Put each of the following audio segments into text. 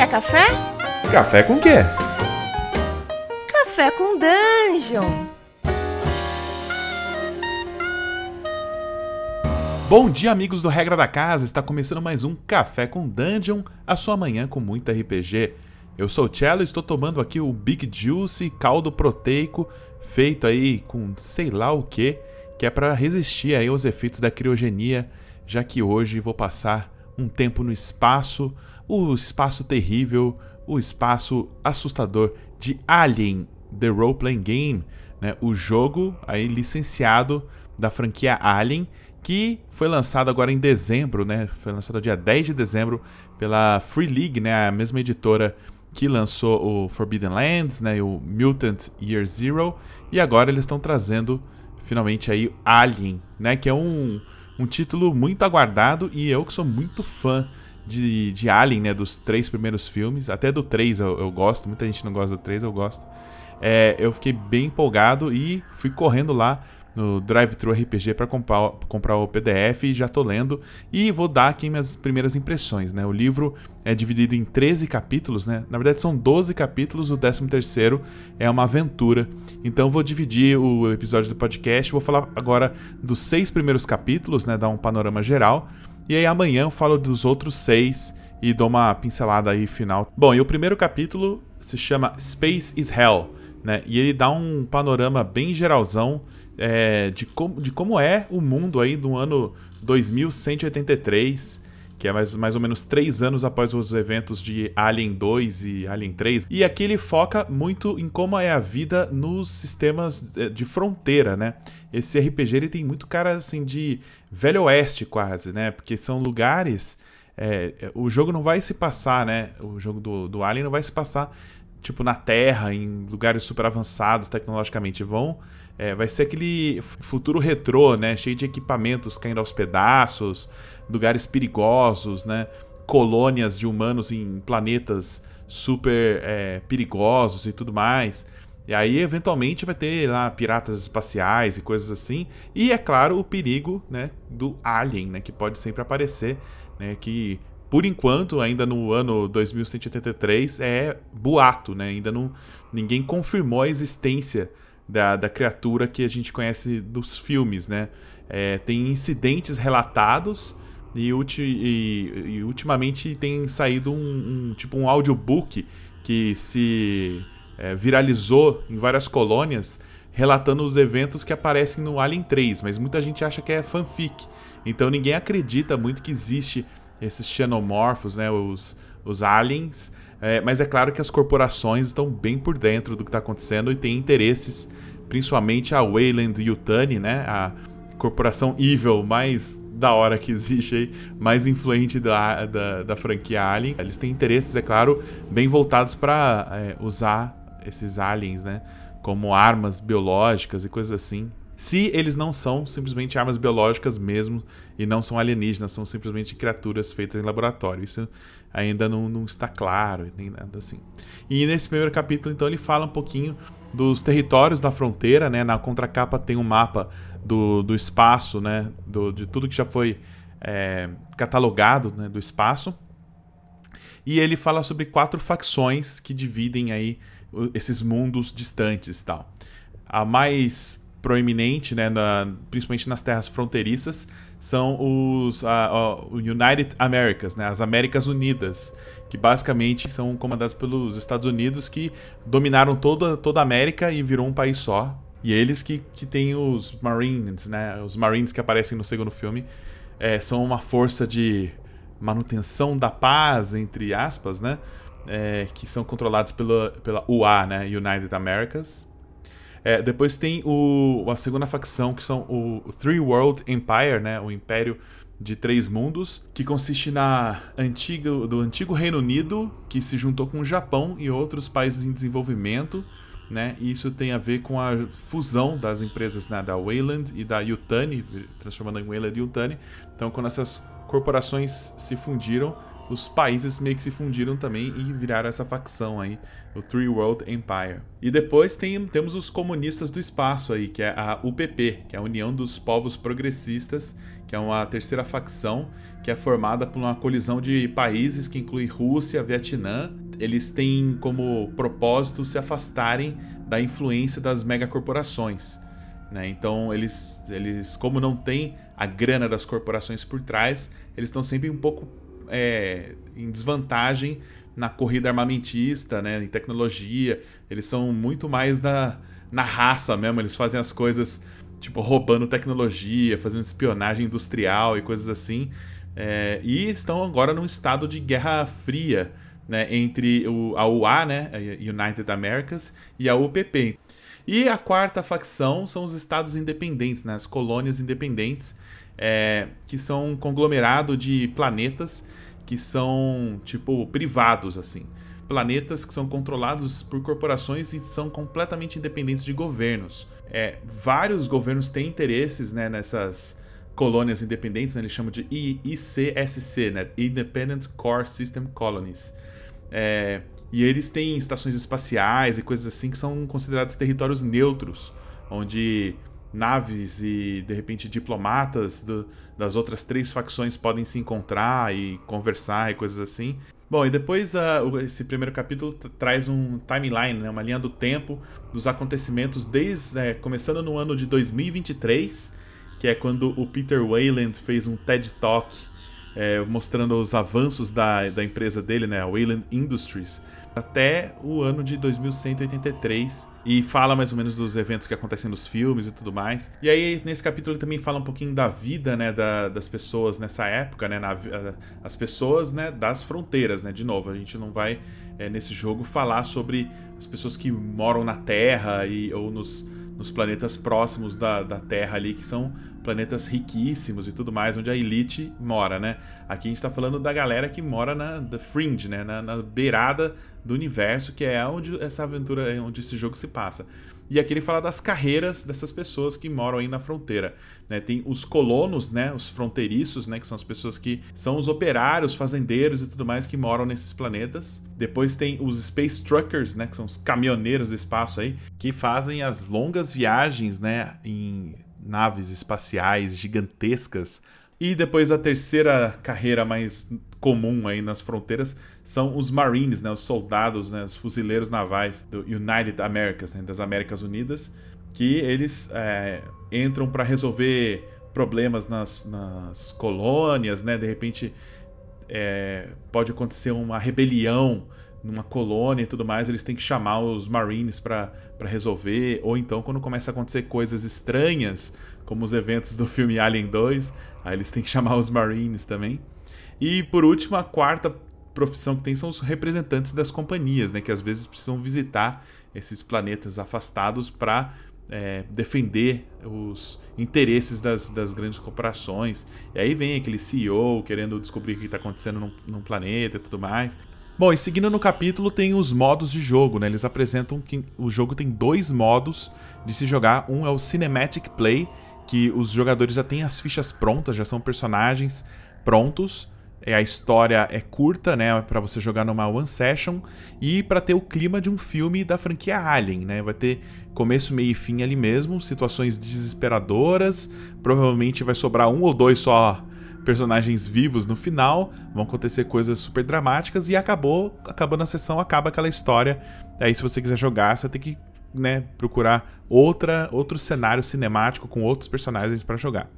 Quer café? Café com quê? Café com Dungeon. Bom dia, amigos do Regra da Casa. Está começando mais um Café com Dungeon, a sua manhã com muito RPG. Eu sou o Cello e estou tomando aqui o Big Juice caldo proteico feito aí com sei lá o que, que é para resistir aí aos efeitos da criogenia, já que hoje vou passar um tempo no espaço, o espaço terrível, o espaço assustador de Alien, The Role Playing Game, né? O jogo aí licenciado da franquia Alien, que foi lançado agora em dezembro, né? Foi lançado dia 10 de dezembro pela Free League, né? A mesma editora que lançou o Forbidden Lands, né? O Mutant Year Zero, e agora eles estão trazendo finalmente aí Alien, né? Que é um, um título muito aguardado e eu que sou muito fã de, de Alien, né? Dos três primeiros filmes, até do 3 eu, eu gosto, muita gente não gosta do 3, eu gosto. É, eu fiquei bem empolgado e fui correndo lá no Drive-Thru RPG para comprar, comprar o PDF e já tô lendo e vou dar aqui minhas primeiras impressões, né? O livro é dividido em 13 capítulos, né? Na verdade são 12 capítulos, o 13º é uma aventura. Então vou dividir o episódio do podcast, vou falar agora dos seis primeiros capítulos, né? Dar um panorama geral. E aí amanhã eu falo dos outros seis e dou uma pincelada aí final. Bom, e o primeiro capítulo se chama Space is Hell, né? E ele dá um panorama bem geralzão é, de, de como é o mundo aí do ano 2183, que é mais, mais ou menos três anos após os eventos de Alien 2 e Alien 3. E aqui ele foca muito em como é a vida nos sistemas é, de fronteira, né? Esse RPG ele tem muito cara assim de velho oeste quase, né? Porque são lugares... É, o jogo não vai se passar, né? O jogo do, do Alien não vai se passar tipo na Terra, em lugares super avançados tecnologicamente. Vão é, vai ser aquele futuro retrô, né? Cheio de equipamentos caindo aos pedaços, lugares perigosos, né? Colônias de humanos em planetas super é, perigosos e tudo mais. E aí, eventualmente, vai ter lá piratas espaciais e coisas assim. E, é claro, o perigo né, do Alien, né? Que pode sempre aparecer, né? Que, por enquanto, ainda no ano 2183, é boato, né? Ainda não... Ninguém confirmou a existência da, da criatura que a gente conhece dos filmes, né? É, tem incidentes relatados e, ulti, e, e, ultimamente tem saído um, um, tipo um audiobook que se é, viralizou em várias colônias relatando os eventos que aparecem no Alien 3, mas muita gente acha que é fanfic. Então ninguém acredita muito que existe esses xenomorfos, né, os, os aliens, é, mas é claro que as corporações estão bem por dentro do que está acontecendo e têm interesses, principalmente a Wayland Yutani, né? A corporação evil mais da hora que existe aí, mais influente da, da, da franquia Alien. Eles têm interesses, é claro, bem voltados para é, usar esses aliens, né? Como armas biológicas e coisas assim. Se eles não são simplesmente armas biológicas mesmo e não são alienígenas, são simplesmente criaturas feitas em laboratório. Isso ainda não, não está claro, nem nada assim. E nesse primeiro capítulo, então, ele fala um pouquinho dos territórios da fronteira, né? Na contracapa tem um mapa do, do espaço, né? Do, de tudo que já foi é, catalogado né? do espaço. E ele fala sobre quatro facções que dividem aí esses mundos distantes e tal. A mais proeminente, né, na, principalmente nas terras fronteiriças, são os uh, United Americas, né, as Américas Unidas, que basicamente são comandados pelos Estados Unidos que dominaram toda, toda a América e virou um país só. E eles que, que têm os Marines, né, os Marines que aparecem no segundo filme, é, são uma força de manutenção da paz, entre aspas, né, é, que são controlados pela, pela UA, né, United Americas, é, depois tem o, a segunda facção, que são o Three World Empire, né? O Império de Três Mundos, que consiste na antiga, do antigo Reino Unido, que se juntou com o Japão e outros países em desenvolvimento. Né? E isso tem a ver com a fusão das empresas né, da Wayland e da Yutani, transformando em Wayland e Yutani. Então, quando essas corporações se fundiram, os países meio que se fundiram também e viraram essa facção aí, o Three World Empire. E depois tem, temos os comunistas do espaço aí, que é a UPP, que é a União dos Povos Progressistas, que é uma terceira facção que é formada por uma colisão de países que inclui Rússia, Vietnã. Eles têm como propósito se afastarem da influência das megacorporações. Né? Então, eles, eles, como não tem a grana das corporações por trás, eles estão sempre um pouco é, em desvantagem na corrida armamentista, né? em tecnologia. Eles são muito mais da, na raça mesmo, eles fazem as coisas tipo roubando tecnologia, fazendo espionagem industrial e coisas assim. É, e estão agora num estado de guerra fria né, entre o, a UA, né, United Americas, e a UPP. E a quarta facção são os estados independentes, né, as colônias independentes, é, que são um conglomerado de planetas que são tipo privados assim. Planetas que são controlados por corporações e são completamente independentes de governos. É, vários governos têm interesses né, nessas colônias independentes, né, eles chamam de ICSC, né, Independent Core System Colonies. É, e eles têm estações espaciais e coisas assim que são considerados territórios neutros, onde naves e de repente diplomatas do, das outras três facções podem se encontrar e conversar e coisas assim. Bom, e depois uh, esse primeiro capítulo traz um timeline, né, uma linha do tempo dos acontecimentos desde é, começando no ano de 2023, que é quando o Peter Wayland fez um TED Talk é, mostrando os avanços da, da empresa dele, né, a Wayland Industries, até o ano de 2183 e fala mais ou menos dos eventos que acontecem nos filmes e tudo mais. E aí nesse capítulo ele também fala um pouquinho da vida, né, da, das pessoas nessa época, né, na, as pessoas, né, das fronteiras, né. De novo, a gente não vai é, nesse jogo falar sobre as pessoas que moram na Terra e ou nos, nos planetas próximos da, da Terra ali que são planetas riquíssimos e tudo mais, onde a elite mora, né? Aqui a gente tá falando da galera que mora na the fringe, né? Na, na beirada do universo, que é onde essa aventura, é onde esse jogo se passa. E aqui ele fala das carreiras dessas pessoas que moram aí na fronteira. Né? Tem os colonos, né? Os fronteiriços, né? Que são as pessoas que são os operários, fazendeiros e tudo mais que moram nesses planetas. Depois tem os Space Truckers, né? Que são os caminhoneiros do espaço aí, que fazem as longas viagens, né? Em naves espaciais gigantescas. E depois a terceira carreira mais comum aí nas fronteiras são os Marines, né, os soldados, né, os fuzileiros navais do United Americas, né, das Américas Unidas, que eles é, entram para resolver problemas nas, nas, colônias, né, de repente é, pode acontecer uma rebelião numa colônia e tudo mais, eles têm que chamar os Marines para resolver, ou então quando começa a acontecer coisas estranhas, como os eventos do filme Alien 2, aí eles têm que chamar os Marines também. E por último, a quarta profissão que tem são os representantes das companhias, né, que às vezes precisam visitar esses planetas afastados para é, defender os interesses das, das, grandes corporações. E aí vem aquele CEO querendo descobrir o que está acontecendo num, num, planeta e tudo mais. Bom, e seguindo no capítulo tem os modos de jogo, né? Eles apresentam que o jogo tem dois modos de se jogar. Um é o Cinematic Play, que os jogadores já têm as fichas prontas, já são personagens prontos. É, a história é curta, né, para você jogar numa one session e para ter o clima de um filme da franquia Alien, né? Vai ter começo, meio e fim ali mesmo, situações desesperadoras, provavelmente vai sobrar um ou dois só personagens vivos no final, vão acontecer coisas super dramáticas e acabou, acabando a sessão, acaba aquela história. Aí se você quiser jogar, você tem que né, procurar outra, outro cenário cinemático com outros personagens para jogar.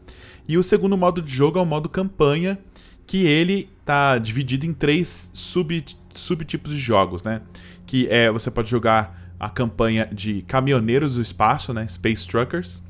E o segundo modo de jogo é o modo campanha, que ele tá dividido em três sub, subtipos de jogos, né? Que é você pode jogar a campanha de caminhoneiros do espaço, né, Space Truckers.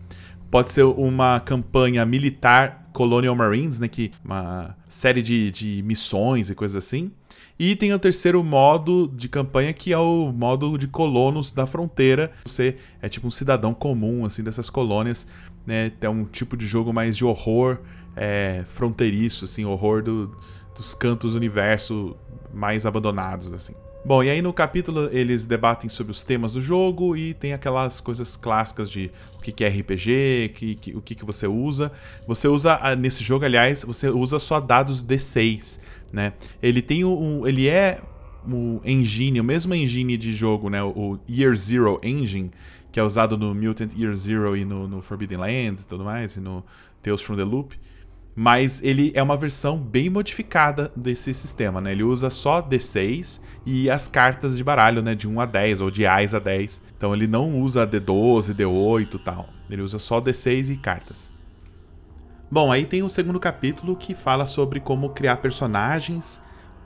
Pode ser uma campanha militar Colonial Marines, né? Que uma série de, de missões e coisas assim. E tem o terceiro modo de campanha, que é o modo de colonos da fronteira. Você é tipo um cidadão comum, assim, dessas colônias, né? É um tipo de jogo mais de horror é, fronteiriço, assim, horror do, dos cantos do universo mais abandonados, assim. Bom, e aí no capítulo eles debatem sobre os temas do jogo e tem aquelas coisas clássicas de o que é RPG, que, que, o que, que você usa. Você usa, ah, nesse jogo, aliás, você usa só dados D6, né? Ele tem um. Ele é o engine, o mesmo engine de jogo, né? O Year Zero Engine, que é usado no Mutant Year Zero e no, no Forbidden Lands e tudo mais, e no Tales from the Loop. Mas ele é uma versão bem modificada desse sistema, né? Ele usa só D6 e as cartas de baralho, né? De 1 a 10 ou de Ais a 10. Então ele não usa D12, D8 e tal. Ele usa só D6 e cartas. Bom, aí tem o segundo capítulo que fala sobre como criar personagens.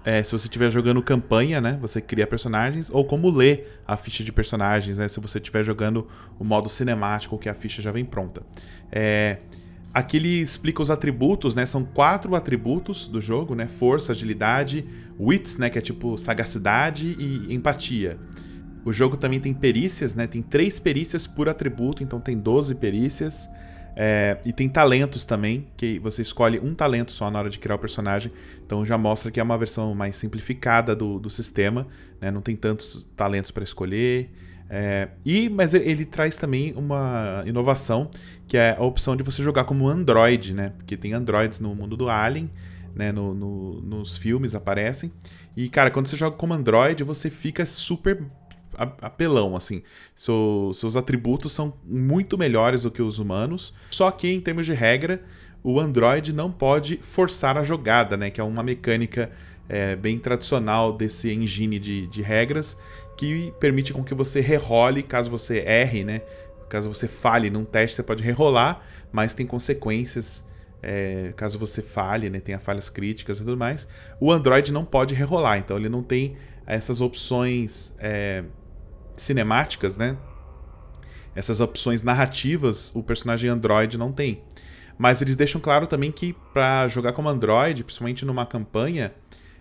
É, se você estiver jogando campanha, né? Você cria personagens. Ou como ler a ficha de personagens, né? Se você estiver jogando o modo cinemático, que a ficha já vem pronta. É Aqui ele explica os atributos, né? São quatro atributos do jogo, né? Força, agilidade, wits, né? Que é tipo sagacidade e empatia. O jogo também tem perícias, né? Tem três perícias por atributo, então tem 12 perícias. É, e tem talentos também, que você escolhe um talento só na hora de criar o personagem. Então já mostra que é uma versão mais simplificada do, do sistema, né? Não tem tantos talentos para escolher. É, e mas ele traz também uma inovação que é a opção de você jogar como Android, né? Porque tem Androids no mundo do Alien, né? No, no, nos filmes aparecem. E cara, quando você joga como Android, você fica super apelão, assim. So, seus atributos são muito melhores do que os humanos. Só que em termos de regra, o Android não pode forçar a jogada, né? Que é uma mecânica é, bem tradicional desse engine de, de regras que permite com que você rerole caso você erre, né? Caso você falhe num teste, você pode rerolar, mas tem consequências é, caso você falhe, né? Tenha falhas críticas e tudo mais. O Android não pode rerolar, então ele não tem essas opções é, cinemáticas, né? Essas opções narrativas, o personagem Android não tem. Mas eles deixam claro também que para jogar como Android, principalmente numa campanha,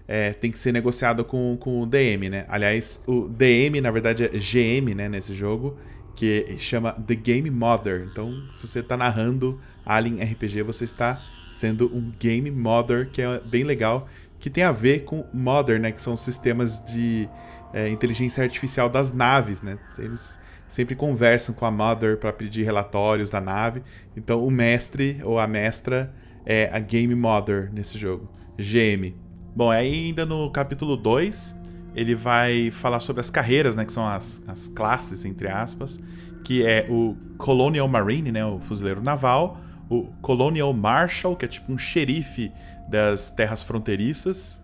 é, tem que ser negociado com, com o DM, né? Aliás, o DM, na verdade, é GM, né, nesse jogo, que chama The Game Mother. Então, se você está narrando Alien RPG, você está sendo um Game Mother, que é bem legal, que tem a ver com Mother, né? Que são sistemas de é, inteligência artificial das naves, né? Eles sempre conversam com a Mother para pedir relatórios da nave. Então, o mestre ou a mestra é a Game Mother nesse jogo. GM. Bom, ainda no capítulo 2, ele vai falar sobre as carreiras, né, que são as, as classes, entre aspas, que é o Colonial Marine, né, o fuzileiro naval, o Colonial Marshal, que é tipo um xerife das terras fronteiriças,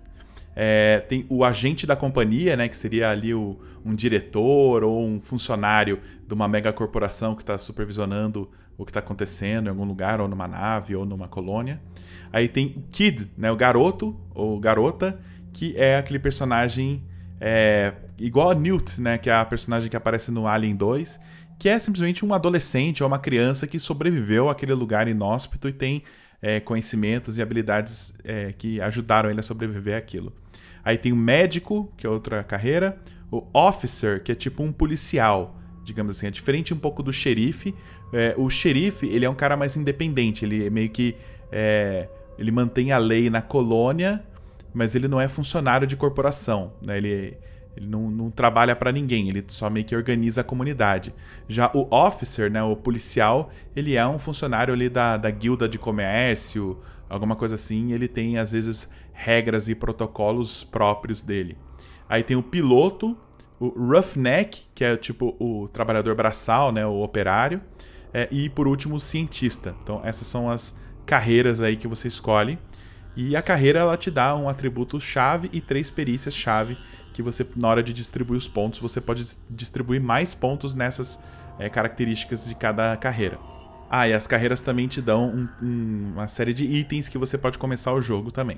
é, tem o agente da companhia, né, que seria ali o, um diretor ou um funcionário de uma mega corporação que está supervisionando o que está acontecendo em algum lugar, ou numa nave, ou numa colônia. Aí tem o Kid, né, o garoto ou garota, que é aquele personagem é, igual a Newt, né, que é a personagem que aparece no Alien 2, que é simplesmente um adolescente ou uma criança que sobreviveu àquele lugar inóspito e tem é, conhecimentos e habilidades é, que ajudaram ele a sobreviver àquilo. Aí tem o médico, que é outra carreira, o officer, que é tipo um policial, digamos assim, é diferente um pouco do xerife. É, o xerife, ele é um cara mais independente, ele é meio que é, ele mantém a lei na colônia, mas ele não é funcionário de corporação, né? Ele, ele não, não trabalha para ninguém, ele só meio que organiza a comunidade. Já o officer, né, o policial, ele é um funcionário ali da, da guilda de comércio, alguma coisa assim, ele tem às vezes regras e protocolos próprios dele. Aí tem o piloto, o roughneck, que é tipo o trabalhador braçal, né, o operário, é, e por último o cientista. Então essas são as carreiras aí que você escolhe. E a carreira ela te dá um atributo chave e três perícias chave que você na hora de distribuir os pontos você pode distribuir mais pontos nessas é, características de cada carreira. Ah, e as carreiras também te dão um, um, uma série de itens que você pode começar o jogo também.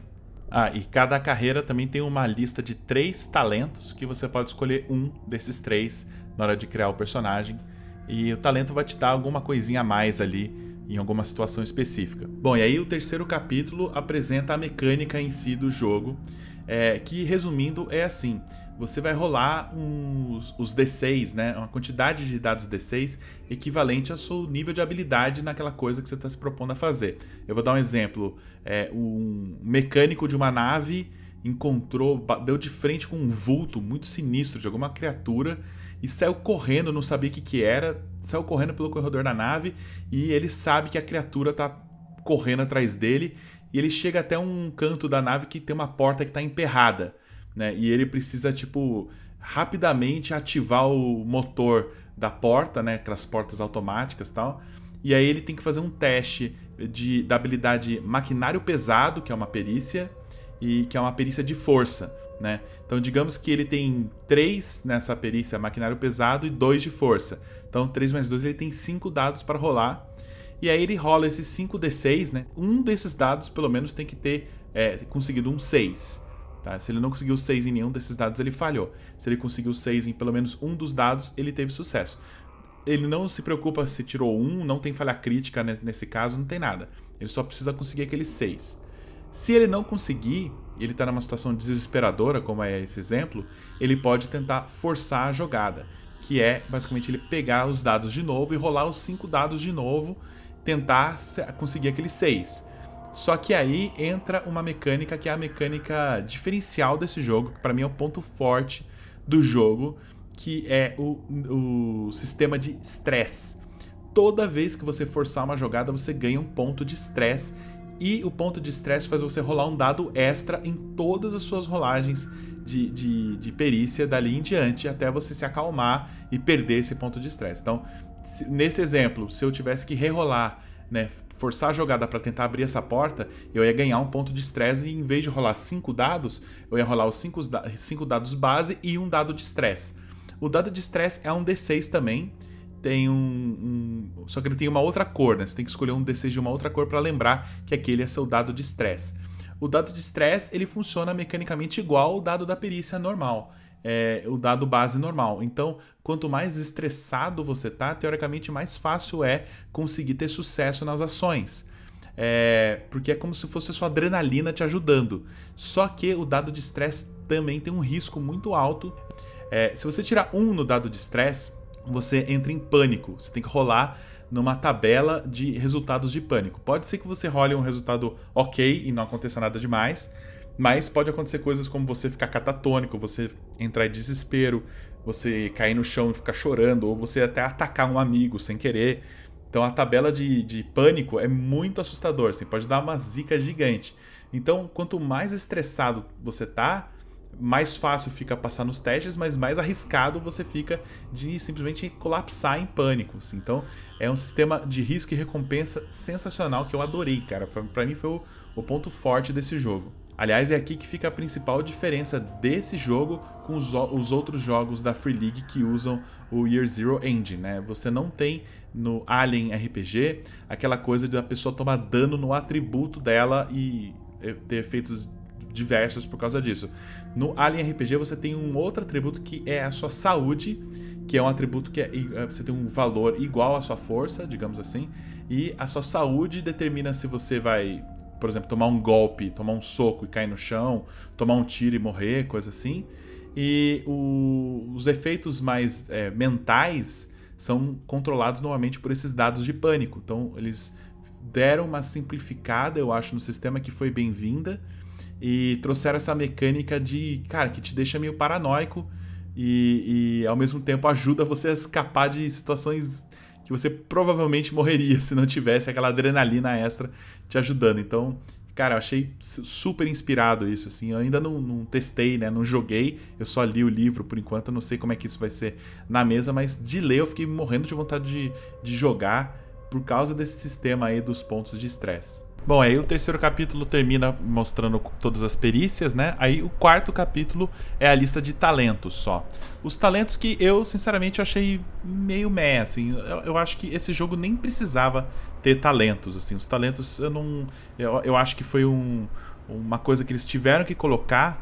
Ah, e cada carreira também tem uma lista de três talentos que você pode escolher um desses três na hora de criar o personagem. E o talento vai te dar alguma coisinha a mais ali em alguma situação específica. Bom, e aí o terceiro capítulo apresenta a mecânica em si do jogo, é, que resumindo é assim: você vai rolar uns, os D6, né? Uma quantidade de dados D6 equivalente ao seu nível de habilidade naquela coisa que você está se propondo a fazer. Eu vou dar um exemplo: é, um mecânico de uma nave encontrou, deu de frente com um vulto muito sinistro de alguma criatura e saiu correndo, não sabia o que, que era, saiu correndo pelo corredor da nave e ele sabe que a criatura tá correndo atrás dele e ele chega até um canto da nave que tem uma porta que está emperrada, né? E ele precisa tipo rapidamente ativar o motor da porta, né? Aquelas portas automáticas e tal. E aí ele tem que fazer um teste de, da habilidade maquinário pesado, que é uma perícia, e que é uma perícia de força. Né? Então, digamos que ele tem 3 nessa perícia maquinário pesado e 2 de força. Então, 3 mais 2 ele tem 5 dados para rolar. E aí ele rola esses 5d6, né? Um desses dados, pelo menos, tem que ter é, conseguido um 6. Tá? Se ele não conseguiu 6 em nenhum desses dados, ele falhou. Se ele conseguiu 6 em pelo menos um dos dados, ele teve sucesso ele não se preocupa se tirou um, não tem falha crítica nesse caso, não tem nada. Ele só precisa conseguir aquele 6. Se ele não conseguir, ele está numa situação desesperadora, como é esse exemplo, ele pode tentar forçar a jogada, que é basicamente ele pegar os dados de novo e rolar os 5 dados de novo, tentar conseguir aquele 6. Só que aí entra uma mecânica que é a mecânica diferencial desse jogo, que para mim é o ponto forte do jogo, que é o, o sistema de stress. Toda vez que você forçar uma jogada, você ganha um ponto de stress. E o ponto de stress faz você rolar um dado extra em todas as suas rolagens de, de, de perícia dali em diante, até você se acalmar e perder esse ponto de stress. Então, nesse exemplo, se eu tivesse que rerolar, né, forçar a jogada para tentar abrir essa porta, eu ia ganhar um ponto de estresse e em vez de rolar cinco dados, eu ia rolar os cinco, cinco dados base e um dado de estresse. O dado de estresse é um D6 também. Tem um, um, Só que ele tem uma outra cor, né? Você tem que escolher um D6 de uma outra cor para lembrar que aquele é seu dado de estresse. O dado de estresse ele funciona mecanicamente igual ao dado da perícia normal. É, o dado base normal. Então, quanto mais estressado você tá, teoricamente mais fácil é conseguir ter sucesso nas ações. É, porque é como se fosse a sua adrenalina te ajudando. Só que o dado de estresse também tem um risco muito alto é, se você tirar um no dado de estresse, você entra em pânico. Você tem que rolar numa tabela de resultados de pânico. Pode ser que você role um resultado ok e não aconteça nada demais, mas pode acontecer coisas como você ficar catatônico, você entrar em desespero, você cair no chão e ficar chorando, ou você até atacar um amigo sem querer. Então a tabela de, de pânico é muito assustador, você pode dar uma zica gigante. Então, quanto mais estressado você tá, mais fácil fica passar nos testes, mas mais arriscado você fica de simplesmente colapsar em pânico. Assim. Então, é um sistema de risco e recompensa sensacional que eu adorei, cara. Para mim foi o, o, ponto forte desse jogo. Aliás, é aqui que fica a principal diferença desse jogo com os, os outros jogos da Free League que usam o Year Zero Engine, né? Você não tem no Alien RPG aquela coisa de a pessoa tomar dano no atributo dela e eh, ter efeitos diversos por causa disso. No Alien RPG você tem um outro atributo que é a sua saúde, que é um atributo que é, é, você tem um valor igual à sua força, digamos assim, e a sua saúde determina se você vai, por exemplo, tomar um golpe, tomar um soco e cair no chão, tomar um tiro e morrer, coisa assim. E o, os efeitos mais é, mentais são controlados normalmente por esses dados de pânico. Então eles deram uma simplificada, eu acho, no sistema que foi bem-vinda e trouxeram essa mecânica de, cara, que te deixa meio paranoico e, e ao mesmo tempo ajuda você a escapar de situações que você provavelmente morreria se não tivesse aquela adrenalina extra te ajudando. Então, cara, eu achei super inspirado isso, assim. Eu ainda não, não, testei, né? Não joguei, eu só li o livro por enquanto. Eu não sei como é que isso vai ser na mesa, mas de ler eu fiquei morrendo de vontade de, de jogar por causa desse sistema aí dos pontos de estresse. Bom, aí o terceiro capítulo termina mostrando todas as perícias, né? Aí o quarto capítulo é a lista de talentos só. Os talentos que eu, sinceramente, achei meio meh, assim. Eu, eu, acho que esse jogo nem precisava ter talentos, assim. Os talentos, eu não... Eu, eu acho que foi um, uma coisa que eles tiveram que colocar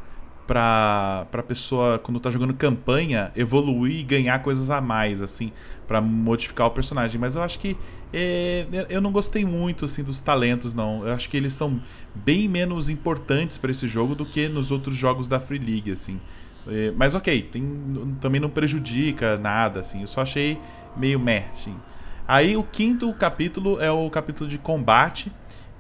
pra, pra pessoa, quando tá jogando campanha, evoluir e ganhar coisas a mais, assim, para modificar o personagem. Mas eu acho que é, eu não gostei muito, assim, dos talentos, não. Eu acho que eles são bem menos importantes para esse jogo do que nos outros jogos da Free League, assim. É, mas ok, tem, também não prejudica nada, assim. Eu só achei meio meh, assim. Aí o quinto capítulo é o capítulo de combate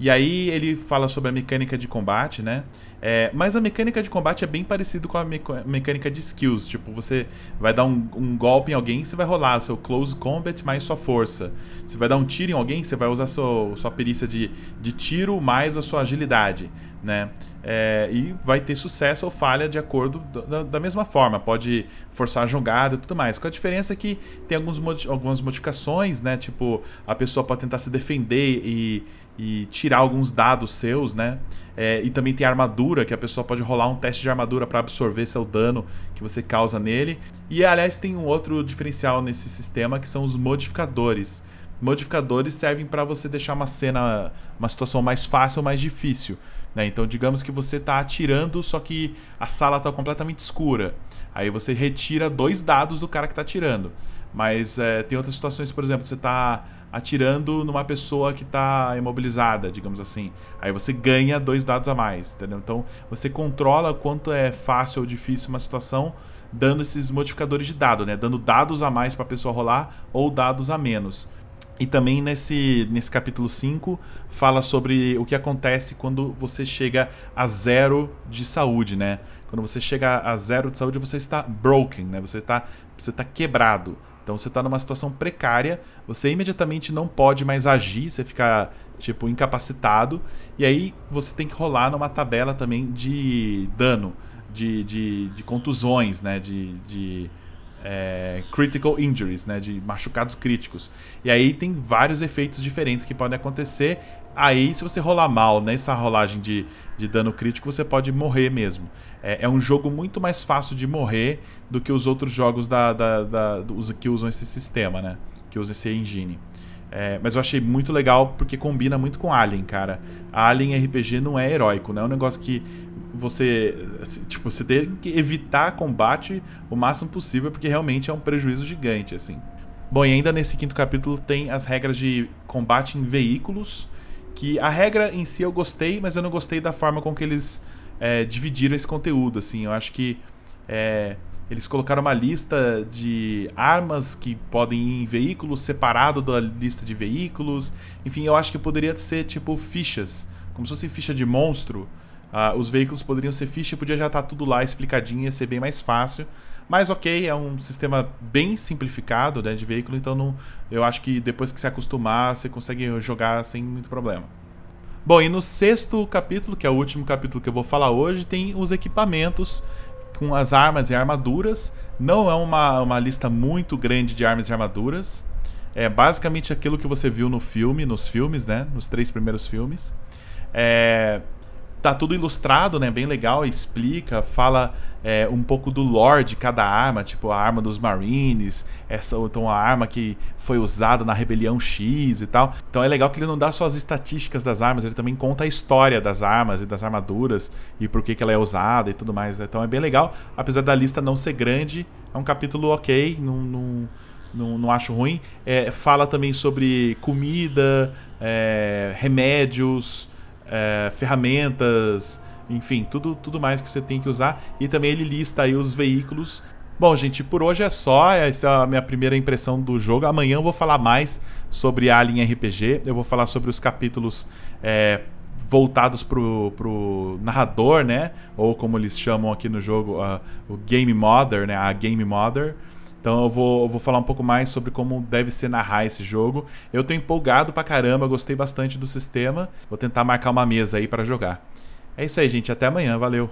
E aí ele fala sobre a mecânica de combate, né? É, mas a mecânica de combate é bem parecido com a mecânica de skills. Tipo, você vai dar um, um golpe em alguém, você vai rolar seu close combat mais sua força. Você vai dar um tiro em alguém, você vai usar sua, sua perícia de, de tiro mais a sua agilidade, né? É, e vai ter sucesso ou falha de acordo da, da, mesma forma. Pode forçar a jogada e tudo mais. Com a diferença é que tem alguns, algumas modificações, né? Tipo, a pessoa pode tentar se defender e e tirar alguns dados seus, né? É, e também tem armadura, que a pessoa pode rolar um teste de armadura para absorver seu dano que você causa nele. E aliás, tem um outro diferencial nesse sistema que são os modificadores. Modificadores servem para você deixar uma cena, uma situação mais fácil ou mais difícil. Né? Então, digamos que você está atirando, só que a sala está completamente escura. Aí você retira dois dados do cara que está atirando. Mas é, tem outras situações, por exemplo, você está atirando numa pessoa que está imobilizada, digamos assim. Aí você ganha dois dados a mais, entendeu? Então você controla quanto é fácil ou difícil uma situação dando esses modificadores de dado, né? Dando dados a mais para a pessoa rolar ou dados a menos. E também nesse, nesse capítulo 5 fala sobre o que acontece quando você chega a zero de saúde, né? Quando você chega a zero de saúde, você está broken, né? Você está você está quebrado. Então você está numa situação precária, você imediatamente não pode mais agir, você fica tipo incapacitado, e aí você tem que rolar numa tabela também de dano, de, de, de contusões, né? De, de é, critical injuries, né? De machucados críticos. E aí tem vários efeitos diferentes que podem acontecer. Aí, se você rolar mal nessa rolagem de, de dano crítico, você pode morrer mesmo. É, é, um jogo muito mais fácil de morrer do que os outros jogos da, da, da, que usam esse sistema, né? Que usam esse engine. É, mas eu achei muito legal porque combina muito com Alien, cara. Alien RPG não é heróico, não é um negócio que você, assim, tipo, você tem que evitar combate o máximo possível porque realmente é um prejuízo gigante, assim. Bom, e ainda nesse quinto capítulo tem as regras de combate em veículos que a regra em si eu gostei, mas eu não gostei da forma com que eles é, dividiram esse conteúdo, assim. Eu acho que é, eles colocaram uma lista de armas que podem ir em veículos separado da lista de veículos. Enfim, eu acho que poderia ser tipo fichas, como se fosse ficha de monstro. Uh, os veículos poderiam ser ficha podia já estar tá tudo lá explicadinho, ia ser bem mais fácil. Mas ok, é um sistema bem simplificado né, de veículo, então não, eu acho que depois que se acostumar, você consegue jogar sem muito problema. Bom, e no sexto capítulo, que é o último capítulo que eu vou falar hoje, tem os equipamentos com as armas e armaduras. Não é uma, uma lista muito grande de armas e armaduras. É basicamente aquilo que você viu no filme, nos filmes, né? Nos três primeiros filmes. É, tá tudo ilustrado, né? Bem legal, explica, fala é, um pouco do lore de cada arma, tipo a arma dos Marines, essa então a arma que foi usada na rebelião X e tal. Então é legal que ele não dá só as estatísticas das armas, ele também conta a história das armas e das armaduras e por que, que ela é usada e tudo mais. Então é bem legal, apesar da lista não ser grande, é um capítulo ok, não, não, não, não acho ruim. É, fala também sobre comida, é, remédios é, ferramentas, enfim, tudo, tudo mais que você tem que usar. E também ele lista aí os veículos. Bom, gente, por hoje é só. Essa é a minha primeira impressão do jogo. Amanhã eu vou falar mais sobre Alien RPG. Eu vou falar sobre os capítulos é, voltados pro, pro narrador, né? Ou como eles chamam aqui no jogo, uh, o Game Mother, né? A Game Mother. Então eu vou, eu vou falar um pouco mais sobre como deve ser narrar esse jogo. Eu tô empolgado pra caramba, gostei bastante do sistema. Vou tentar marcar uma mesa aí para jogar. É isso aí, gente. Até amanhã. Valeu.